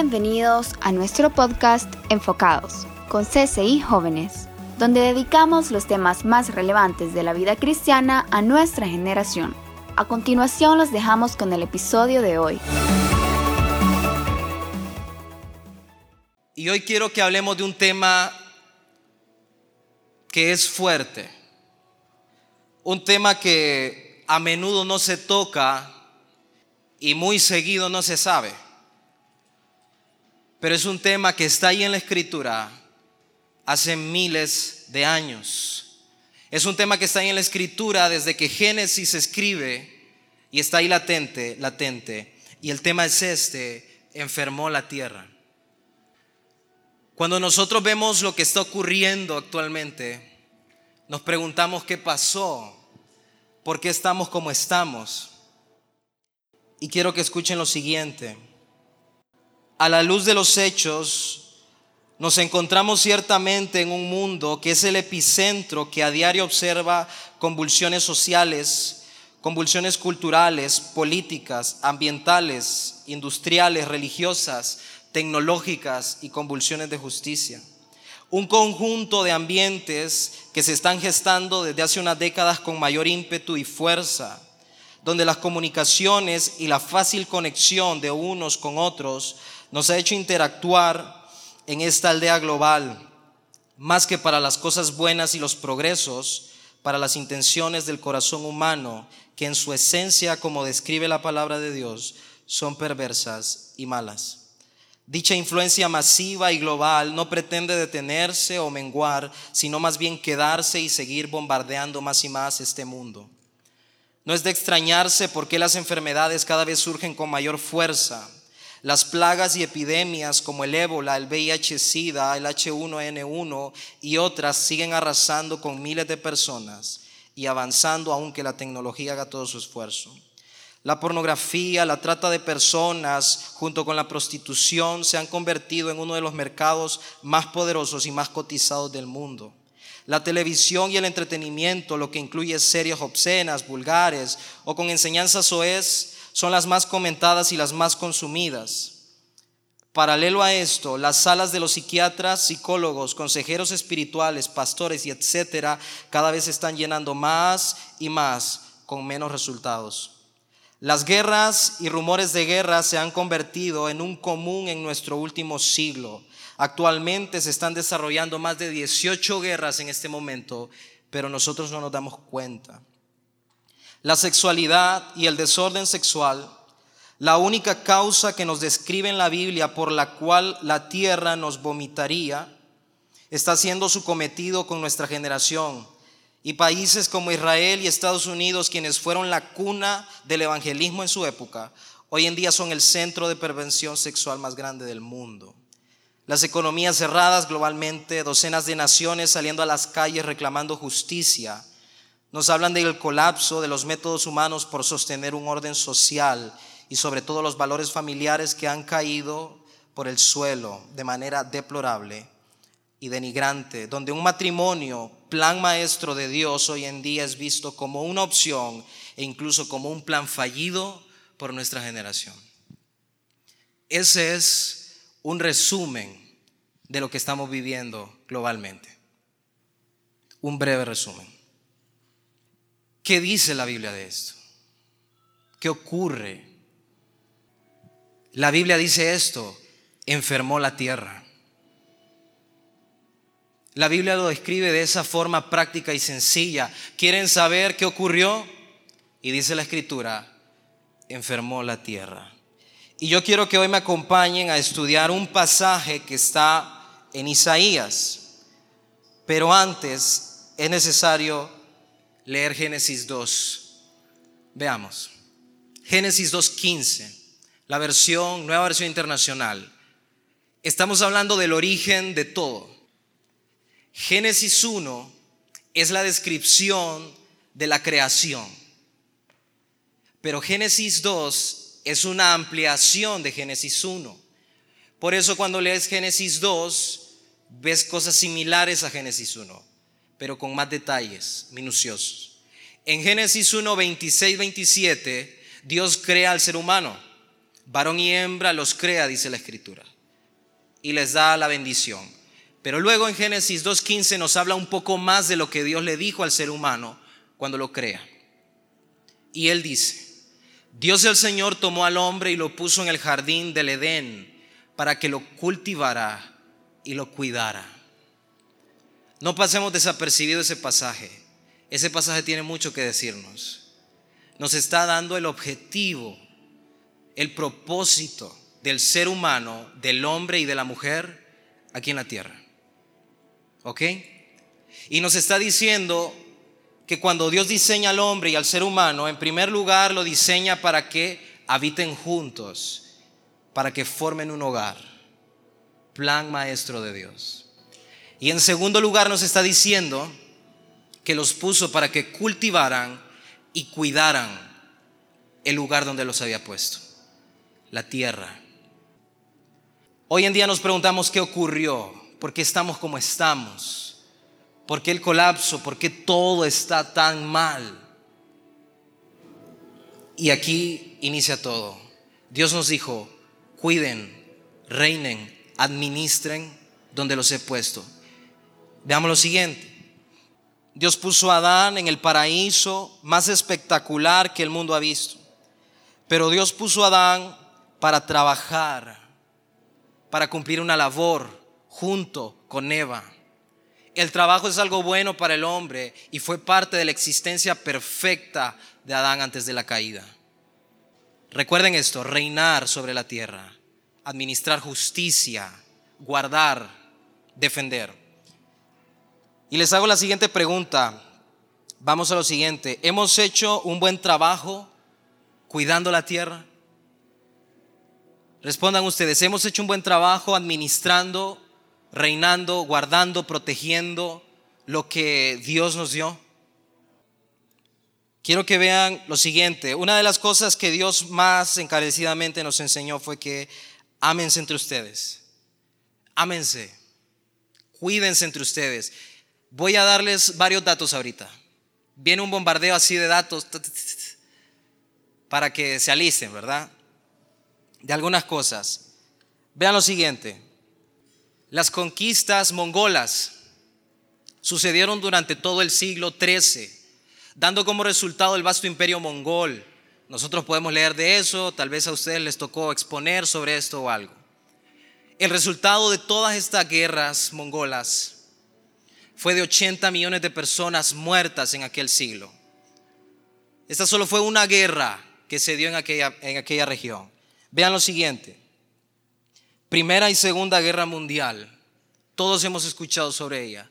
Bienvenidos a nuestro podcast Enfocados con CCI Jóvenes, donde dedicamos los temas más relevantes de la vida cristiana a nuestra generación. A continuación los dejamos con el episodio de hoy. Y hoy quiero que hablemos de un tema que es fuerte, un tema que a menudo no se toca y muy seguido no se sabe. Pero es un tema que está ahí en la escritura hace miles de años. Es un tema que está ahí en la escritura desde que Génesis se escribe y está ahí latente, latente. Y el tema es este, enfermó la tierra. Cuando nosotros vemos lo que está ocurriendo actualmente, nos preguntamos qué pasó, por qué estamos como estamos. Y quiero que escuchen lo siguiente. A la luz de los hechos, nos encontramos ciertamente en un mundo que es el epicentro que a diario observa convulsiones sociales, convulsiones culturales, políticas, ambientales, industriales, religiosas, tecnológicas y convulsiones de justicia. Un conjunto de ambientes que se están gestando desde hace unas décadas con mayor ímpetu y fuerza donde las comunicaciones y la fácil conexión de unos con otros nos ha hecho interactuar en esta aldea global, más que para las cosas buenas y los progresos, para las intenciones del corazón humano, que en su esencia, como describe la palabra de Dios, son perversas y malas. Dicha influencia masiva y global no pretende detenerse o menguar, sino más bien quedarse y seguir bombardeando más y más este mundo. No es de extrañarse por qué las enfermedades cada vez surgen con mayor fuerza. Las plagas y epidemias como el ébola, el VIH-Sida, el H1N1 y otras siguen arrasando con miles de personas y avanzando aunque la tecnología haga todo su esfuerzo. La pornografía, la trata de personas junto con la prostitución se han convertido en uno de los mercados más poderosos y más cotizados del mundo. La televisión y el entretenimiento, lo que incluye series obscenas, vulgares o con enseñanzas soez, son las más comentadas y las más consumidas. Paralelo a esto, las salas de los psiquiatras, psicólogos, consejeros espirituales, pastores y etcétera, cada vez están llenando más y más con menos resultados. Las guerras y rumores de guerra se han convertido en un común en nuestro último siglo. Actualmente se están desarrollando más de 18 guerras en este momento, pero nosotros no nos damos cuenta. La sexualidad y el desorden sexual, la única causa que nos describe en la Biblia por la cual la tierra nos vomitaría, está siendo su cometido con nuestra generación. Y países como Israel y Estados Unidos, quienes fueron la cuna del evangelismo en su época, hoy en día son el centro de prevención sexual más grande del mundo las economías cerradas globalmente, docenas de naciones saliendo a las calles reclamando justicia. Nos hablan del colapso de los métodos humanos por sostener un orden social y sobre todo los valores familiares que han caído por el suelo de manera deplorable y denigrante, donde un matrimonio, plan maestro de Dios, hoy en día es visto como una opción e incluso como un plan fallido por nuestra generación. Ese es un resumen de lo que estamos viviendo globalmente. Un breve resumen. ¿Qué dice la Biblia de esto? ¿Qué ocurre? La Biblia dice esto, enfermó la tierra. La Biblia lo describe de esa forma práctica y sencilla. ¿Quieren saber qué ocurrió? Y dice la escritura, enfermó la tierra. Y yo quiero que hoy me acompañen a estudiar un pasaje que está en Isaías. Pero antes es necesario leer Génesis 2. Veamos. Génesis 2.15, la versión, nueva versión internacional. Estamos hablando del origen de todo. Génesis 1 es la descripción de la creación. Pero Génesis 2 es una ampliación de Génesis 1. Por eso cuando lees Génesis 2, ves cosas similares a Génesis 1, pero con más detalles minuciosos. En Génesis 1, 26, 27, Dios crea al ser humano. varón y hembra los crea, dice la escritura, y les da la bendición. Pero luego en Génesis 2.15 nos habla un poco más de lo que Dios le dijo al ser humano cuando lo crea. Y él dice, Dios el Señor tomó al hombre y lo puso en el jardín del Edén para que lo cultivara y lo cuidara. No pasemos desapercibido ese pasaje. Ese pasaje tiene mucho que decirnos. Nos está dando el objetivo, el propósito del ser humano, del hombre y de la mujer aquí en la tierra. ¿Ok? Y nos está diciendo que cuando Dios diseña al hombre y al ser humano, en primer lugar lo diseña para que habiten juntos, para que formen un hogar. Plan maestro de Dios. Y en segundo lugar nos está diciendo que los puso para que cultivaran y cuidaran el lugar donde los había puesto, la tierra. Hoy en día nos preguntamos qué ocurrió, por qué estamos como estamos. ¿Por qué el colapso? ¿Por qué todo está tan mal? Y aquí inicia todo. Dios nos dijo, cuiden, reinen, administren donde los he puesto. Veamos lo siguiente. Dios puso a Adán en el paraíso más espectacular que el mundo ha visto. Pero Dios puso a Adán para trabajar, para cumplir una labor junto con Eva. El trabajo es algo bueno para el hombre y fue parte de la existencia perfecta de Adán antes de la caída. Recuerden esto, reinar sobre la tierra, administrar justicia, guardar, defender. Y les hago la siguiente pregunta. Vamos a lo siguiente. ¿Hemos hecho un buen trabajo cuidando la tierra? Respondan ustedes, ¿hemos hecho un buen trabajo administrando reinando, guardando, protegiendo lo que Dios nos dio? Quiero que vean lo siguiente. Una de las cosas que Dios más encarecidamente nos enseñó fue que ámense entre ustedes. Ámense. Cuídense entre ustedes. Voy a darles varios datos ahorita. Viene un bombardeo así de datos para que se alisten, ¿verdad? De algunas cosas. Vean lo siguiente. Las conquistas mongolas sucedieron durante todo el siglo XIII, dando como resultado el vasto imperio mongol. Nosotros podemos leer de eso, tal vez a ustedes les tocó exponer sobre esto o algo. El resultado de todas estas guerras mongolas fue de 80 millones de personas muertas en aquel siglo. Esta solo fue una guerra que se dio en aquella, en aquella región. Vean lo siguiente. Primera y Segunda Guerra Mundial. Todos hemos escuchado sobre ella.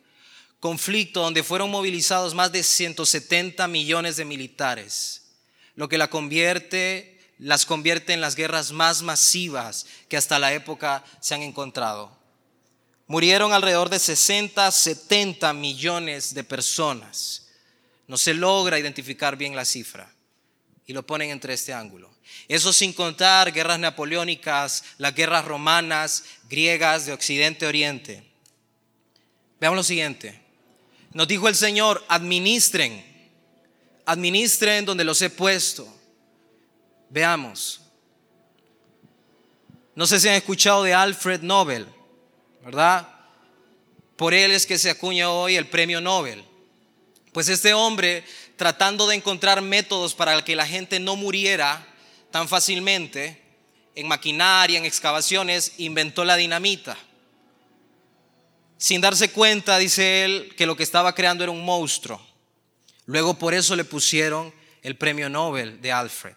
Conflicto donde fueron movilizados más de 170 millones de militares, lo que la convierte, las convierte en las guerras más masivas que hasta la época se han encontrado. Murieron alrededor de 60, 70 millones de personas. No se logra identificar bien la cifra y lo ponen entre este ángulo. Eso sin contar guerras napoleónicas, las guerras romanas, griegas de Occidente a Oriente. Veamos lo siguiente. Nos dijo el Señor, administren, administren donde los he puesto. Veamos. No sé si han escuchado de Alfred Nobel, ¿verdad? Por él es que se acuña hoy el premio Nobel. Pues este hombre, tratando de encontrar métodos para que la gente no muriera tan fácilmente, en maquinaria, en excavaciones, inventó la dinamita. Sin darse cuenta, dice él, que lo que estaba creando era un monstruo. Luego por eso le pusieron el premio Nobel de Alfred.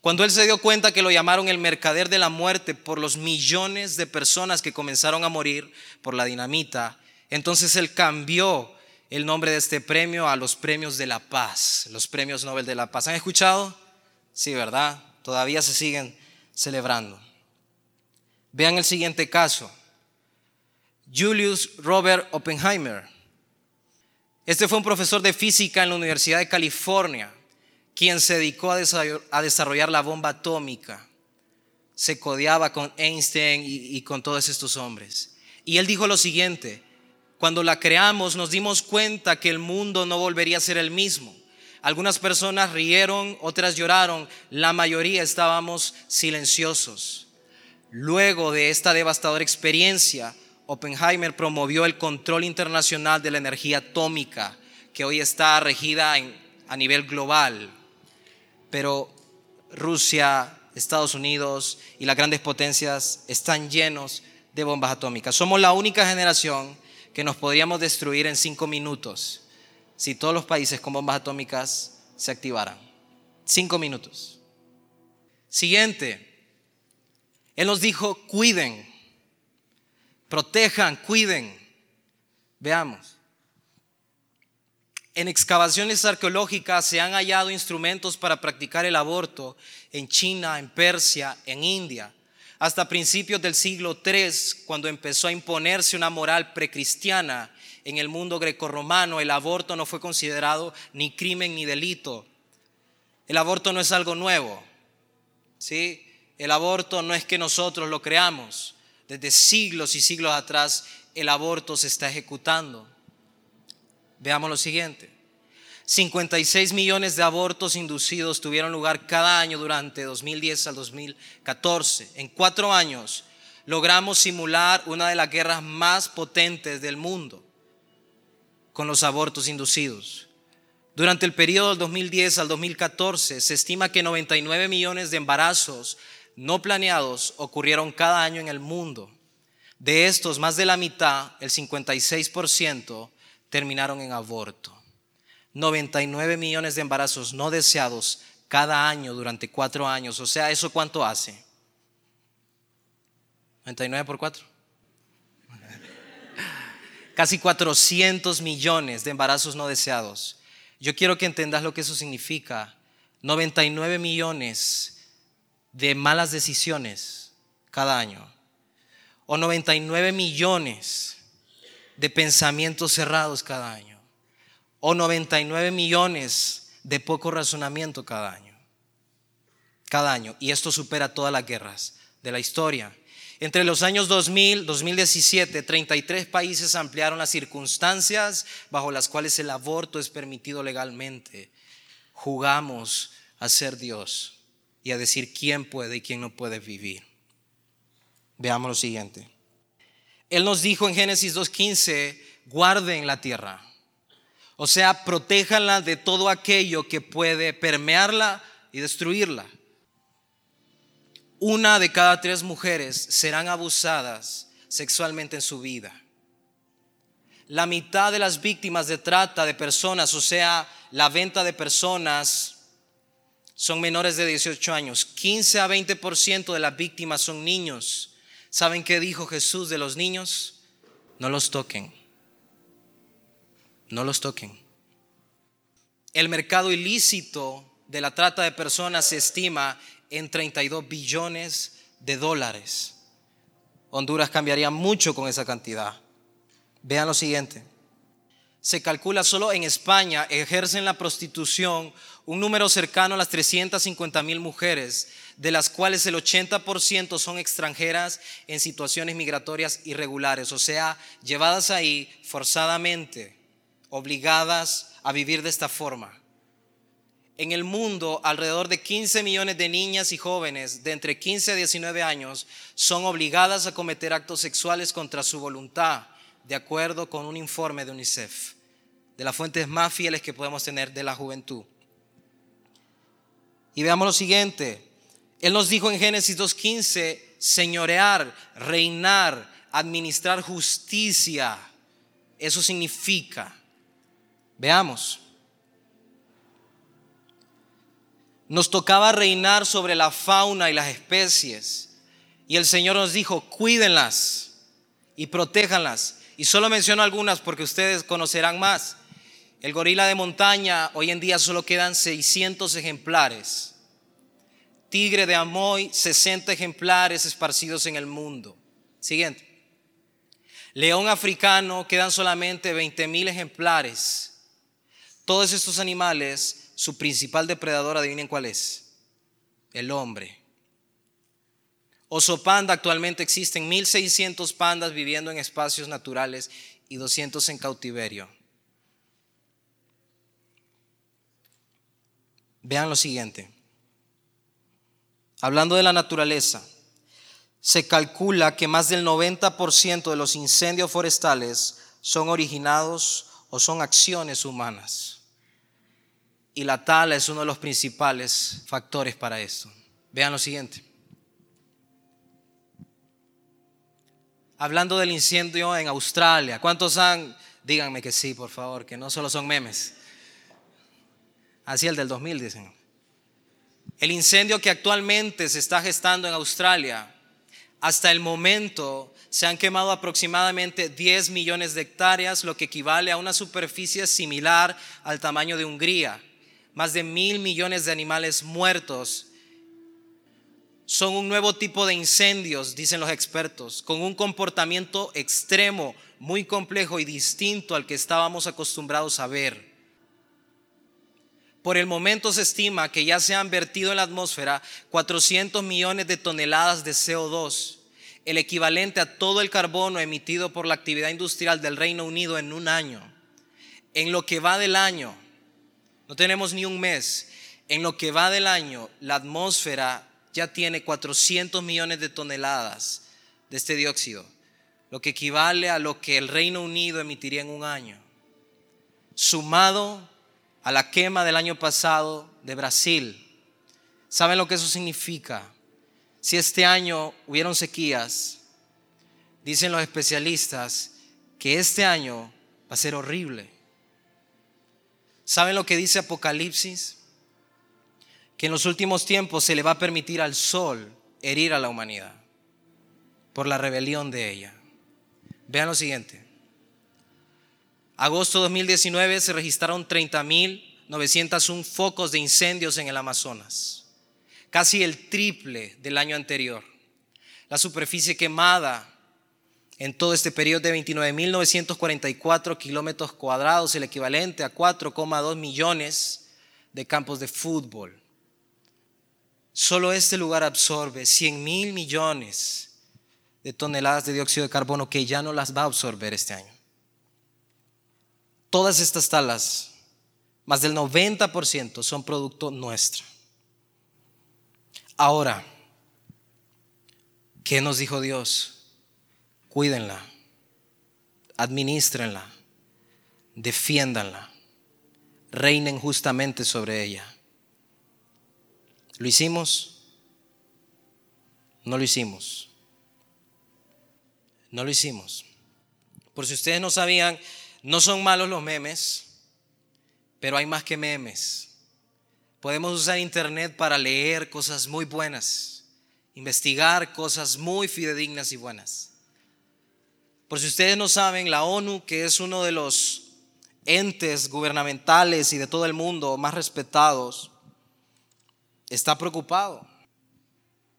Cuando él se dio cuenta que lo llamaron el mercader de la muerte por los millones de personas que comenzaron a morir por la dinamita, entonces él cambió el nombre de este premio a los premios de la paz, los premios Nobel de la paz. ¿Han escuchado? Sí, ¿verdad? Todavía se siguen celebrando. Vean el siguiente caso. Julius Robert Oppenheimer. Este fue un profesor de física en la Universidad de California, quien se dedicó a desarrollar la bomba atómica. Se codeaba con Einstein y, y con todos estos hombres. Y él dijo lo siguiente, cuando la creamos nos dimos cuenta que el mundo no volvería a ser el mismo. Algunas personas rieron, otras lloraron, la mayoría estábamos silenciosos. Luego de esta devastadora experiencia, Oppenheimer promovió el control internacional de la energía atómica, que hoy está regida a nivel global. Pero Rusia, Estados Unidos y las grandes potencias están llenos de bombas atómicas. Somos la única generación que nos podríamos destruir en cinco minutos si todos los países con bombas atómicas se activaran. Cinco minutos. Siguiente. Él nos dijo, cuiden, protejan, cuiden. Veamos. En excavaciones arqueológicas se han hallado instrumentos para practicar el aborto en China, en Persia, en India. Hasta principios del siglo III, cuando empezó a imponerse una moral precristiana en el mundo grecorromano el aborto no fue considerado ni crimen ni delito. El aborto no es algo nuevo. ¿sí? El aborto no es que nosotros lo creamos. Desde siglos y siglos atrás el aborto se está ejecutando. Veamos lo siguiente. 56 millones de abortos inducidos tuvieron lugar cada año durante 2010 al 2014. En cuatro años logramos simular una de las guerras más potentes del mundo con los abortos inducidos. Durante el periodo del 2010 al 2014 se estima que 99 millones de embarazos no planeados ocurrieron cada año en el mundo. De estos, más de la mitad, el 56%, terminaron en aborto. 99 millones de embarazos no deseados cada año durante cuatro años. O sea, ¿eso cuánto hace? 99 por 4 casi 400 millones de embarazos no deseados. Yo quiero que entendas lo que eso significa. 99 millones de malas decisiones cada año. O 99 millones de pensamientos cerrados cada año. O 99 millones de poco razonamiento cada año. Cada año. Y esto supera todas las guerras de la historia. Entre los años 2000 2017, 33 países ampliaron las circunstancias bajo las cuales el aborto es permitido legalmente. Jugamos a ser Dios y a decir quién puede y quién no puede vivir. Veamos lo siguiente. Él nos dijo en Génesis 2.15, guarden la tierra. O sea, protéjanla de todo aquello que puede permearla y destruirla una de cada tres mujeres serán abusadas sexualmente en su vida. La mitad de las víctimas de trata de personas, o sea, la venta de personas, son menores de 18 años. 15 a 20% de las víctimas son niños. ¿Saben qué dijo Jesús de los niños? No los toquen. No los toquen. El mercado ilícito de la trata de personas se estima en 32 billones de dólares. Honduras cambiaría mucho con esa cantidad. Vean lo siguiente. Se calcula solo en España ejercen la prostitución un número cercano a las 350 mil mujeres, de las cuales el 80% son extranjeras en situaciones migratorias irregulares, o sea, llevadas ahí forzadamente, obligadas a vivir de esta forma. En el mundo, alrededor de 15 millones de niñas y jóvenes de entre 15 a 19 años son obligadas a cometer actos sexuales contra su voluntad, de acuerdo con un informe de UNICEF, de las fuentes más fieles que podemos tener de la juventud. Y veamos lo siguiente. Él nos dijo en Génesis 2.15, señorear, reinar, administrar justicia. Eso significa. Veamos. Nos tocaba reinar sobre la fauna y las especies. Y el Señor nos dijo, cuídenlas y protéjanlas. Y solo menciono algunas porque ustedes conocerán más. El gorila de montaña, hoy en día solo quedan 600 ejemplares. Tigre de Amoy, 60 ejemplares esparcidos en el mundo. Siguiente. León africano, quedan solamente 20 mil ejemplares. Todos estos animales su principal depredador, adivinen cuál es. El hombre. Oso panda, actualmente existen 1.600 pandas viviendo en espacios naturales y 200 en cautiverio. Vean lo siguiente. Hablando de la naturaleza, se calcula que más del 90% de los incendios forestales son originados o son acciones humanas. Y la tala es uno de los principales factores para esto. Vean lo siguiente. Hablando del incendio en Australia, ¿cuántos han? Díganme que sí, por favor, que no solo son memes. Así el del 2000, dicen. El incendio que actualmente se está gestando en Australia, hasta el momento se han quemado aproximadamente 10 millones de hectáreas, lo que equivale a una superficie similar al tamaño de Hungría. Más de mil millones de animales muertos. Son un nuevo tipo de incendios, dicen los expertos, con un comportamiento extremo, muy complejo y distinto al que estábamos acostumbrados a ver. Por el momento se estima que ya se han vertido en la atmósfera 400 millones de toneladas de CO2, el equivalente a todo el carbono emitido por la actividad industrial del Reino Unido en un año. En lo que va del año, no tenemos ni un mes, en lo que va del año, la atmósfera ya tiene 400 millones de toneladas de este dióxido, lo que equivale a lo que el Reino Unido emitiría en un año. Sumado a la quema del año pasado de Brasil. ¿Saben lo que eso significa? Si este año hubieron sequías, dicen los especialistas que este año va a ser horrible. ¿Saben lo que dice Apocalipsis? Que en los últimos tiempos se le va a permitir al sol herir a la humanidad por la rebelión de ella. Vean lo siguiente. Agosto 2019 se registraron 30.901 focos de incendios en el Amazonas, casi el triple del año anterior. La superficie quemada en todo este periodo de 29.944 kilómetros cuadrados, el equivalente a 4,2 millones de campos de fútbol. Solo este lugar absorbe 100 mil millones de toneladas de dióxido de carbono que ya no las va a absorber este año todas estas talas, más del 90% son producto nuestro. Ahora, ¿qué nos dijo Dios? Cuídenla, administrenla, defiéndanla, reinen justamente sobre ella. ¿Lo hicimos? No lo hicimos. No lo hicimos. Por si ustedes no sabían, no son malos los memes, pero hay más que memes. Podemos usar internet para leer cosas muy buenas, investigar cosas muy fidedignas y buenas. Por si ustedes no saben, la ONU, que es uno de los entes gubernamentales y de todo el mundo más respetados, está preocupado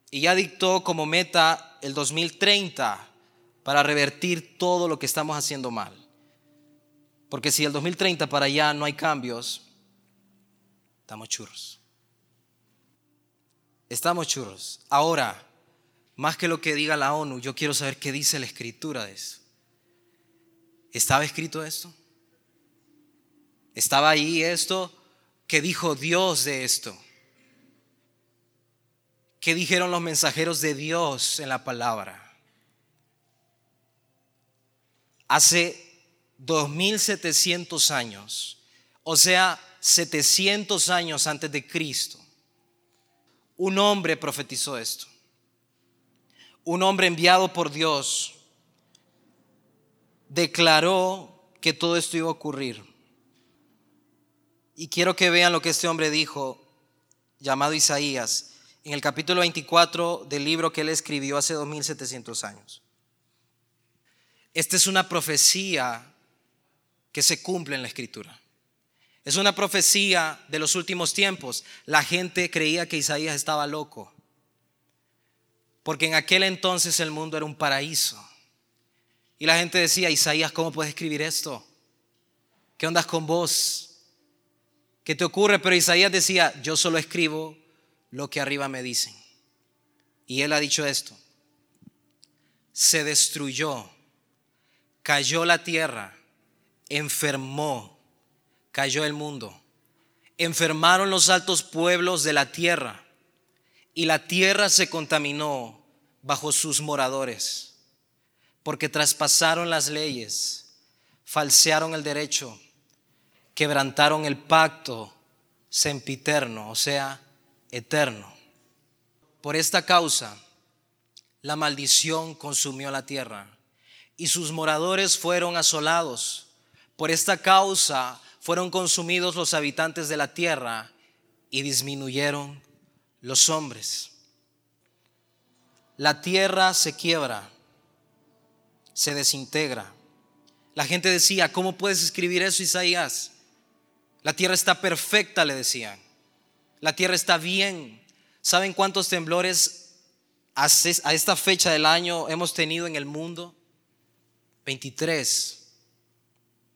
y ya dictó como meta el 2030 para revertir todo lo que estamos haciendo mal. Porque si el 2030 para allá no hay cambios, estamos churros. Estamos churros. Ahora, más que lo que diga la ONU, yo quiero saber qué dice la escritura de eso. ¿Estaba escrito esto? ¿Estaba ahí esto? ¿Qué dijo Dios de esto? ¿Qué dijeron los mensajeros de Dios en la palabra? Hace 2700 años, o sea, 700 años antes de Cristo, un hombre profetizó esto. Un hombre enviado por Dios declaró que todo esto iba a ocurrir. Y quiero que vean lo que este hombre dijo, llamado Isaías, en el capítulo 24 del libro que él escribió hace 2700 años. Esta es una profecía que se cumple en la escritura. Es una profecía de los últimos tiempos. La gente creía que Isaías estaba loco, porque en aquel entonces el mundo era un paraíso. Y la gente decía, Isaías, ¿cómo puedes escribir esto? ¿Qué ondas con vos? ¿Qué te ocurre? Pero Isaías decía, yo solo escribo lo que arriba me dicen. Y él ha dicho esto. Se destruyó, cayó la tierra enfermó, cayó el mundo. enfermaron los altos pueblos de la tierra, y la tierra se contaminó bajo sus moradores, porque traspasaron las leyes, falsearon el derecho, quebrantaron el pacto sempiterno, o sea, eterno. Por esta causa, la maldición consumió la tierra y sus moradores fueron asolados. Por esta causa fueron consumidos los habitantes de la tierra y disminuyeron los hombres. La tierra se quiebra, se desintegra. La gente decía, ¿cómo puedes escribir eso, Isaías? La tierra está perfecta, le decían. La tierra está bien. ¿Saben cuántos temblores a esta fecha del año hemos tenido en el mundo? 23.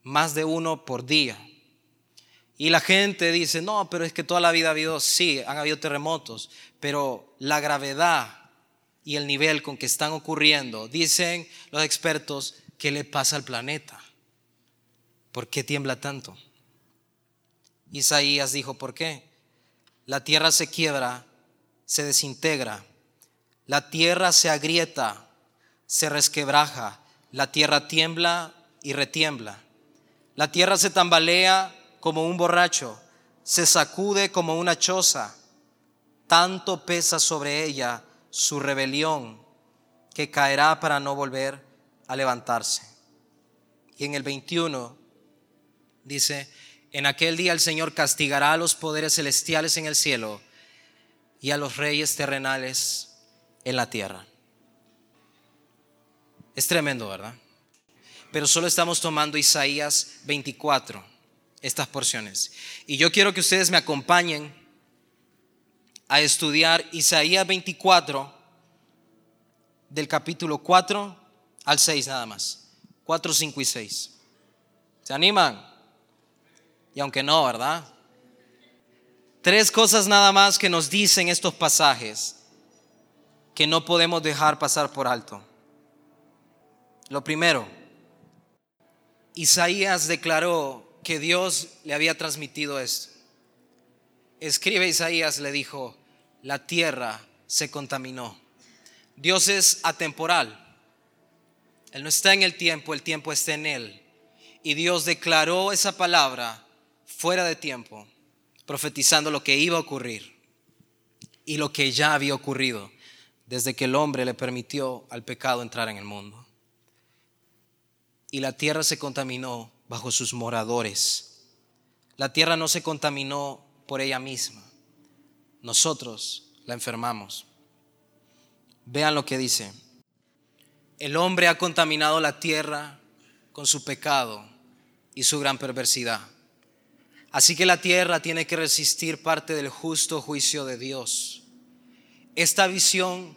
Más de uno por día. Y la gente dice, no, pero es que toda la vida ha habido, sí, han habido terremotos, pero la gravedad y el nivel con que están ocurriendo, dicen los expertos, ¿qué le pasa al planeta? ¿Por qué tiembla tanto? Isaías dijo, ¿por qué? La tierra se quiebra se desintegra, la tierra se agrieta, se resquebraja, la tierra tiembla y retiembla. La tierra se tambalea como un borracho, se sacude como una choza. Tanto pesa sobre ella su rebelión que caerá para no volver a levantarse. Y en el 21 dice, en aquel día el Señor castigará a los poderes celestiales en el cielo y a los reyes terrenales en la tierra. Es tremendo, ¿verdad? Pero solo estamos tomando Isaías 24, estas porciones. Y yo quiero que ustedes me acompañen a estudiar Isaías 24 del capítulo 4 al 6 nada más. 4, 5 y 6. ¿Se animan? Y aunque no, ¿verdad? Tres cosas nada más que nos dicen estos pasajes que no podemos dejar pasar por alto. Lo primero, Isaías declaró que Dios le había transmitido esto. Escribe Isaías, le dijo, la tierra se contaminó. Dios es atemporal. Él no está en el tiempo, el tiempo está en Él. Y Dios declaró esa palabra fuera de tiempo profetizando lo que iba a ocurrir y lo que ya había ocurrido desde que el hombre le permitió al pecado entrar en el mundo. Y la tierra se contaminó bajo sus moradores. La tierra no se contaminó por ella misma. Nosotros la enfermamos. Vean lo que dice. El hombre ha contaminado la tierra con su pecado y su gran perversidad. Así que la tierra tiene que resistir parte del justo juicio de Dios. Esta visión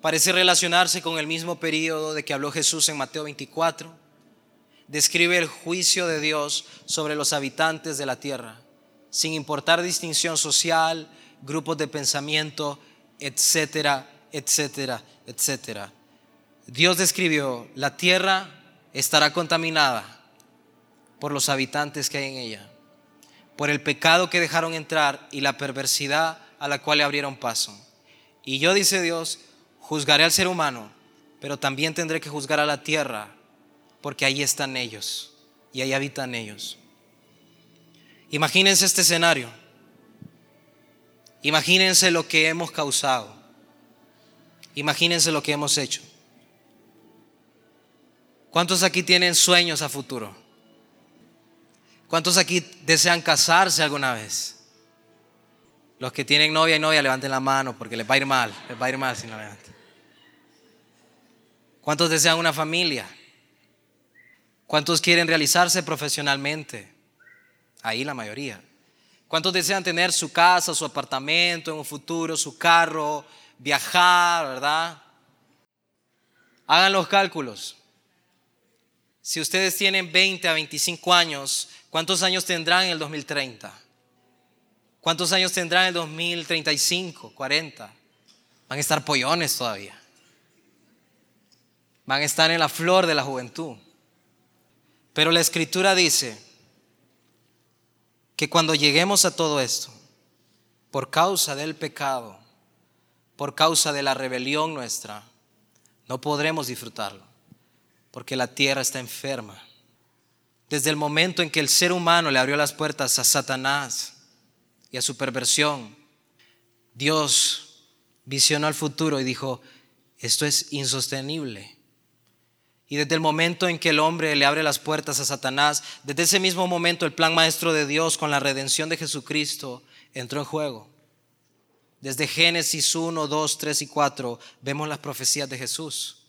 parece relacionarse con el mismo periodo de que habló Jesús en Mateo 24. Describe el juicio de Dios sobre los habitantes de la tierra, sin importar distinción social, grupos de pensamiento, etcétera, etcétera, etcétera. Dios describió, la tierra estará contaminada por los habitantes que hay en ella por el pecado que dejaron entrar y la perversidad a la cual le abrieron paso. Y yo, dice Dios, juzgaré al ser humano, pero también tendré que juzgar a la tierra, porque ahí están ellos y ahí habitan ellos. Imagínense este escenario. Imagínense lo que hemos causado. Imagínense lo que hemos hecho. ¿Cuántos aquí tienen sueños a futuro? ¿Cuántos aquí desean casarse alguna vez? Los que tienen novia y novia levanten la mano porque les va a ir mal, les va a ir mal si no levantan. ¿Cuántos desean una familia? ¿Cuántos quieren realizarse profesionalmente? Ahí la mayoría. ¿Cuántos desean tener su casa, su apartamento en un futuro, su carro, viajar, verdad? Hagan los cálculos. Si ustedes tienen 20 a 25 años, ¿Cuántos años tendrán en el 2030? ¿Cuántos años tendrán en el 2035, 40? Van a estar pollones todavía. Van a estar en la flor de la juventud. Pero la escritura dice que cuando lleguemos a todo esto, por causa del pecado, por causa de la rebelión nuestra, no podremos disfrutarlo, porque la tierra está enferma. Desde el momento en que el ser humano le abrió las puertas a Satanás y a su perversión, Dios visionó al futuro y dijo, esto es insostenible. Y desde el momento en que el hombre le abre las puertas a Satanás, desde ese mismo momento el plan maestro de Dios con la redención de Jesucristo entró en juego. Desde Génesis 1, 2, 3 y 4 vemos las profecías de Jesús.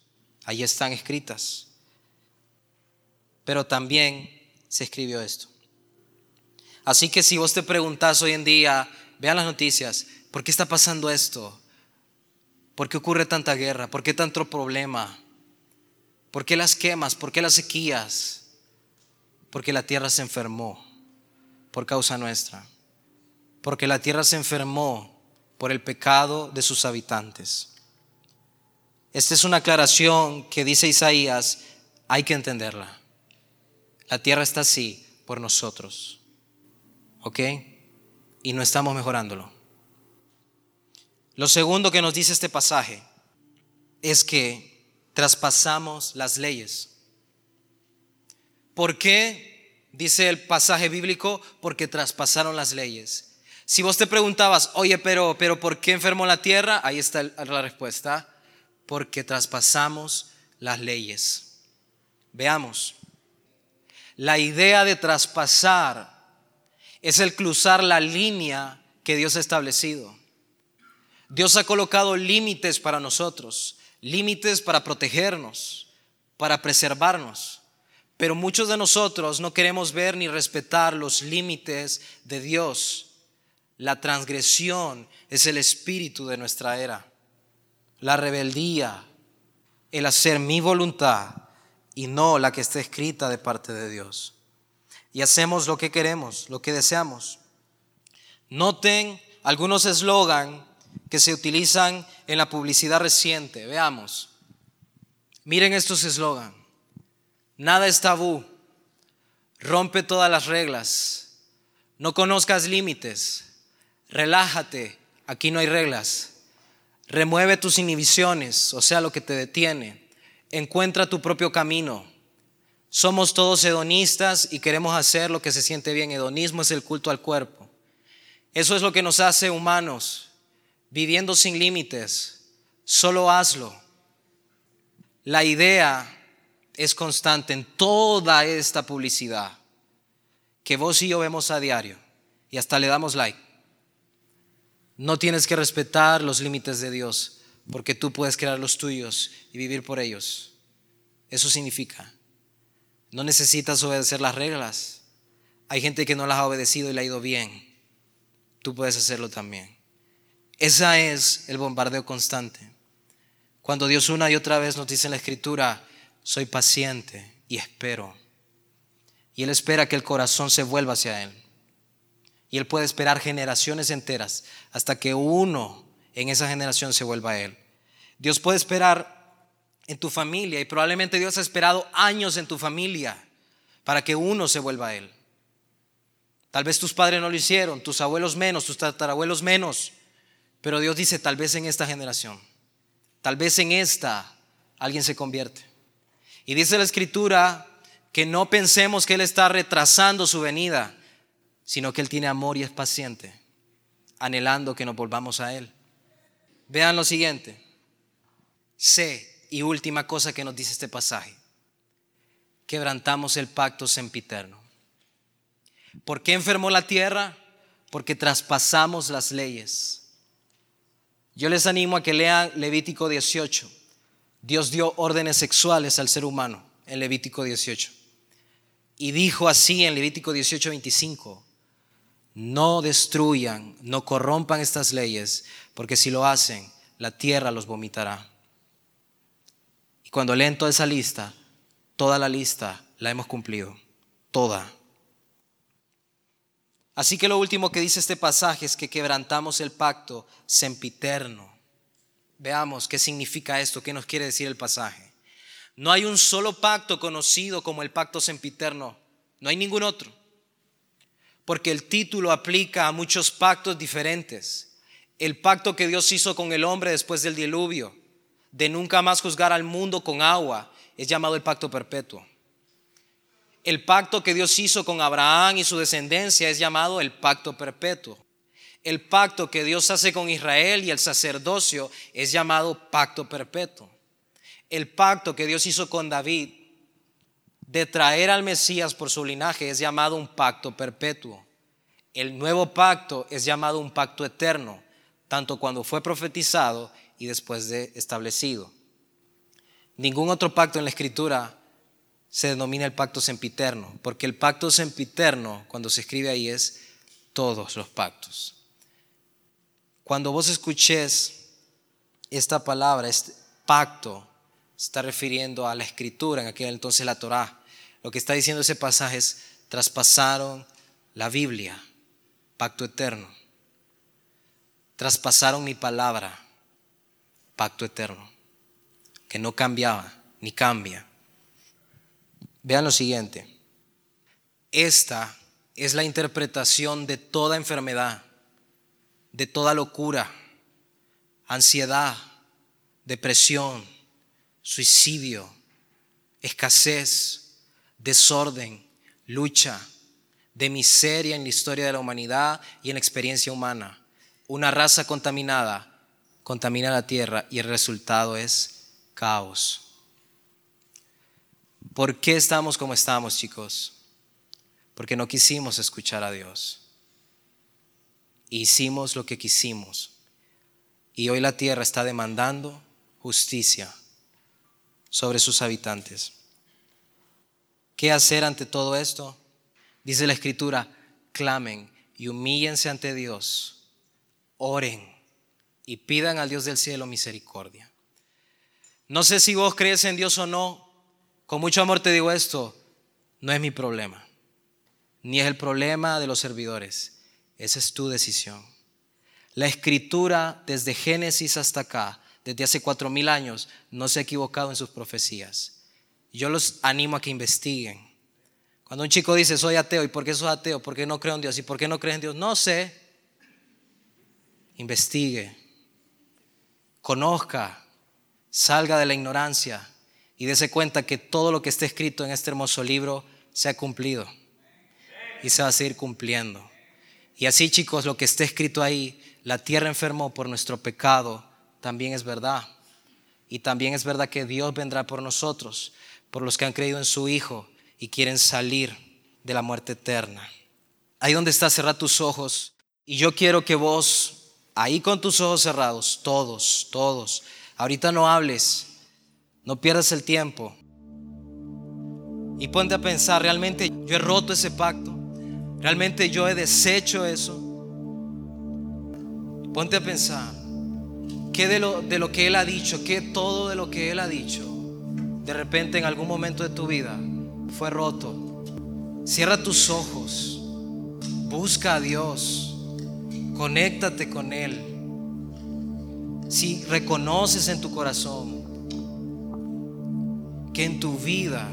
Allí están escritas. Pero también se escribió esto. Así que si vos te preguntás hoy en día, vean las noticias, ¿por qué está pasando esto? ¿Por qué ocurre tanta guerra? ¿Por qué tanto problema? ¿Por qué las quemas? ¿Por qué las sequías? Porque la tierra se enfermó por causa nuestra. Porque la tierra se enfermó por el pecado de sus habitantes. Esta es una aclaración que dice Isaías, hay que entenderla. La tierra está así por nosotros. ¿Ok? Y no estamos mejorándolo. Lo segundo que nos dice este pasaje es que traspasamos las leyes. ¿Por qué? Dice el pasaje bíblico, porque traspasaron las leyes. Si vos te preguntabas, oye, pero, pero ¿por qué enfermó la tierra? Ahí está la respuesta. Porque traspasamos las leyes. Veamos. La idea de traspasar es el cruzar la línea que Dios ha establecido. Dios ha colocado límites para nosotros, límites para protegernos, para preservarnos. Pero muchos de nosotros no queremos ver ni respetar los límites de Dios. La transgresión es el espíritu de nuestra era. La rebeldía, el hacer mi voluntad y no la que está escrita de parte de Dios. Y hacemos lo que queremos, lo que deseamos. Noten algunos eslogan que se utilizan en la publicidad reciente. Veamos. Miren estos eslogan. Nada es tabú. Rompe todas las reglas. No conozcas límites relájate, aquí no hay reglas. Remueve tus inhibiciones, o sea, lo que te detiene. Encuentra tu propio camino. Somos todos hedonistas y queremos hacer lo que se siente bien. Hedonismo es el culto al cuerpo. Eso es lo que nos hace humanos, viviendo sin límites. Solo hazlo. La idea es constante en toda esta publicidad que vos y yo vemos a diario y hasta le damos like. No tienes que respetar los límites de Dios, porque tú puedes crear los tuyos y vivir por ellos. Eso significa, no necesitas obedecer las reglas. Hay gente que no las ha obedecido y le ha ido bien. Tú puedes hacerlo también. Esa es el bombardeo constante. Cuando Dios una y otra vez nos dice en la escritura, soy paciente y espero. Y Él espera que el corazón se vuelva hacia Él. Y Él puede esperar generaciones enteras hasta que uno en esa generación se vuelva a Él. Dios puede esperar en tu familia y probablemente Dios ha esperado años en tu familia para que uno se vuelva a Él. Tal vez tus padres no lo hicieron, tus abuelos menos, tus tatarabuelos menos, pero Dios dice tal vez en esta generación, tal vez en esta alguien se convierte. Y dice la escritura que no pensemos que Él está retrasando su venida sino que Él tiene amor y es paciente, anhelando que nos volvamos a Él. Vean lo siguiente. C, y última cosa que nos dice este pasaje. Quebrantamos el pacto sempiterno. ¿Por qué enfermó la tierra? Porque traspasamos las leyes. Yo les animo a que lean Levítico 18. Dios dio órdenes sexuales al ser humano en Levítico 18. Y dijo así en Levítico 18, 25 no destruyan, no corrompan estas leyes, porque si lo hacen, la tierra los vomitará. Y cuando leen toda esa lista, toda la lista la hemos cumplido, toda. Así que lo último que dice este pasaje es que quebrantamos el pacto sempiterno. Veamos qué significa esto, qué nos quiere decir el pasaje. No hay un solo pacto conocido como el pacto sempiterno, no hay ningún otro. porque el título aplica a muchos pactos diferentes. El pacto que Dios hizo con el hombre después del diluvio, de nunca más juzgar al mundo con agua, es llamado el pacto perpetuo. El pacto que Dios hizo con Abraham y su descendencia es llamado el pacto perpetuo. El pacto que Dios hace con Israel y el sacerdocio es llamado pacto perpetuo. El pacto que Dios hizo con David de traer al Mesías por su linaje es llamado un pacto perpetuo. El nuevo pacto es llamado un pacto eterno, tanto cuando fue profetizado y después de establecido. Ningún otro pacto en la escritura se denomina el pacto sempiterno, porque el pacto sempiterno, cuando se escribe ahí, es todos los pactos. Cuando vos escuches esta palabra, este pacto, se está refiriendo a la escritura, en aquel entonces la Torá. Lo que está diciendo ese pasaje es, traspasaron la Biblia, pacto eterno. Traspasaron mi palabra, pacto eterno, que no cambiaba ni cambia. Vean lo siguiente. Esta es la interpretación de toda enfermedad de toda locura, ansiedad, depresión, suicidio, escasez, desorden, lucha, de miseria en la historia de la humanidad y en la experiencia humana. Una raza contaminada contamina la tierra y el resultado es caos. ¿Por qué estamos como estamos, chicos? Porque no quisimos escuchar a Dios hicimos lo que quisimos. Y hoy la tierra está demandando justicia sobre sus habitantes. ¿Qué hacer ante todo esto? Dice la escritura, clamen y humíllense ante Dios, oren y pidan al Dios del cielo misericordia. No sé si vos crees en Dios o no, con mucho amor te digo esto, no es mi problema, ni es el problema de los servidores esa es tu decisión. La escritura desde Génesis hasta acá, desde hace cuatro mil años, no se ha equivocado en sus profecías. Yo los animo a que investiguen. Cuando un chico dice, soy ateo, ¿y por qué soy ateo? ¿Por qué no creo en Dios? ¿Y por qué no crees en Dios? No sé. Investigue. Conozca. Salga de la ignorancia y dése cuenta que todo lo que está escrito en este hermoso libro se ha cumplido y se va a seguir cumpliendo. Y así chicos, lo que está escrito ahí, la tierra enfermó por nuestro pecado, también es verdad. Y también es verdad que Dios vendrá por nosotros, por los que han creído en su Hijo y quieren salir de la muerte eterna. Ahí donde está, cerrar tus ojos. Y yo quiero que vos, ahí con tus ojos cerrados, todos, todos, ahorita no hables, no pierdas el tiempo. Y ponte a pensar, realmente yo he roto ese pacto. Realmente yo he deshecho eso. Ponte a pensar, ¿qué de lo, de lo que Él ha dicho, qué todo de lo que Él ha dicho, de repente en algún momento de tu vida fue roto? Cierra tus ojos, busca a Dios, conéctate con Él. Si reconoces en tu corazón que en tu vida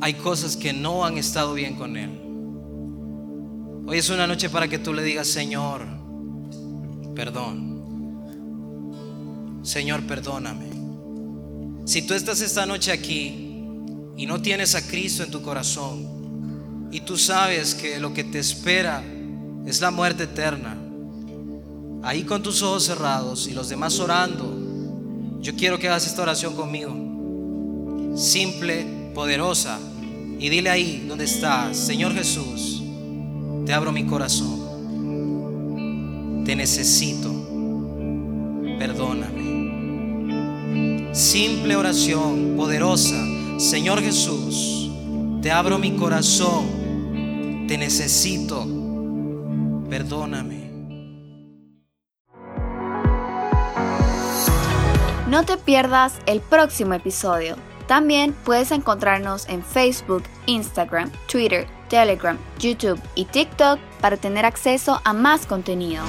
hay cosas que no han estado bien con Él. Hoy es una noche para que tú le digas, Señor, perdón. Señor, perdóname. Si tú estás esta noche aquí y no tienes a Cristo en tu corazón y tú sabes que lo que te espera es la muerte eterna, ahí con tus ojos cerrados y los demás orando, yo quiero que hagas esta oración conmigo. Simple, poderosa y dile ahí donde estás, Señor Jesús, te abro mi corazón. Te necesito. Perdóname. Simple oración, poderosa. Señor Jesús, te abro mi corazón. Te necesito. Perdóname. No te pierdas el próximo episodio también puedes encontrarnos en Facebook, Instagram, Twitter, Telegram, YouTube y TikTok para tener acceso a más contenido.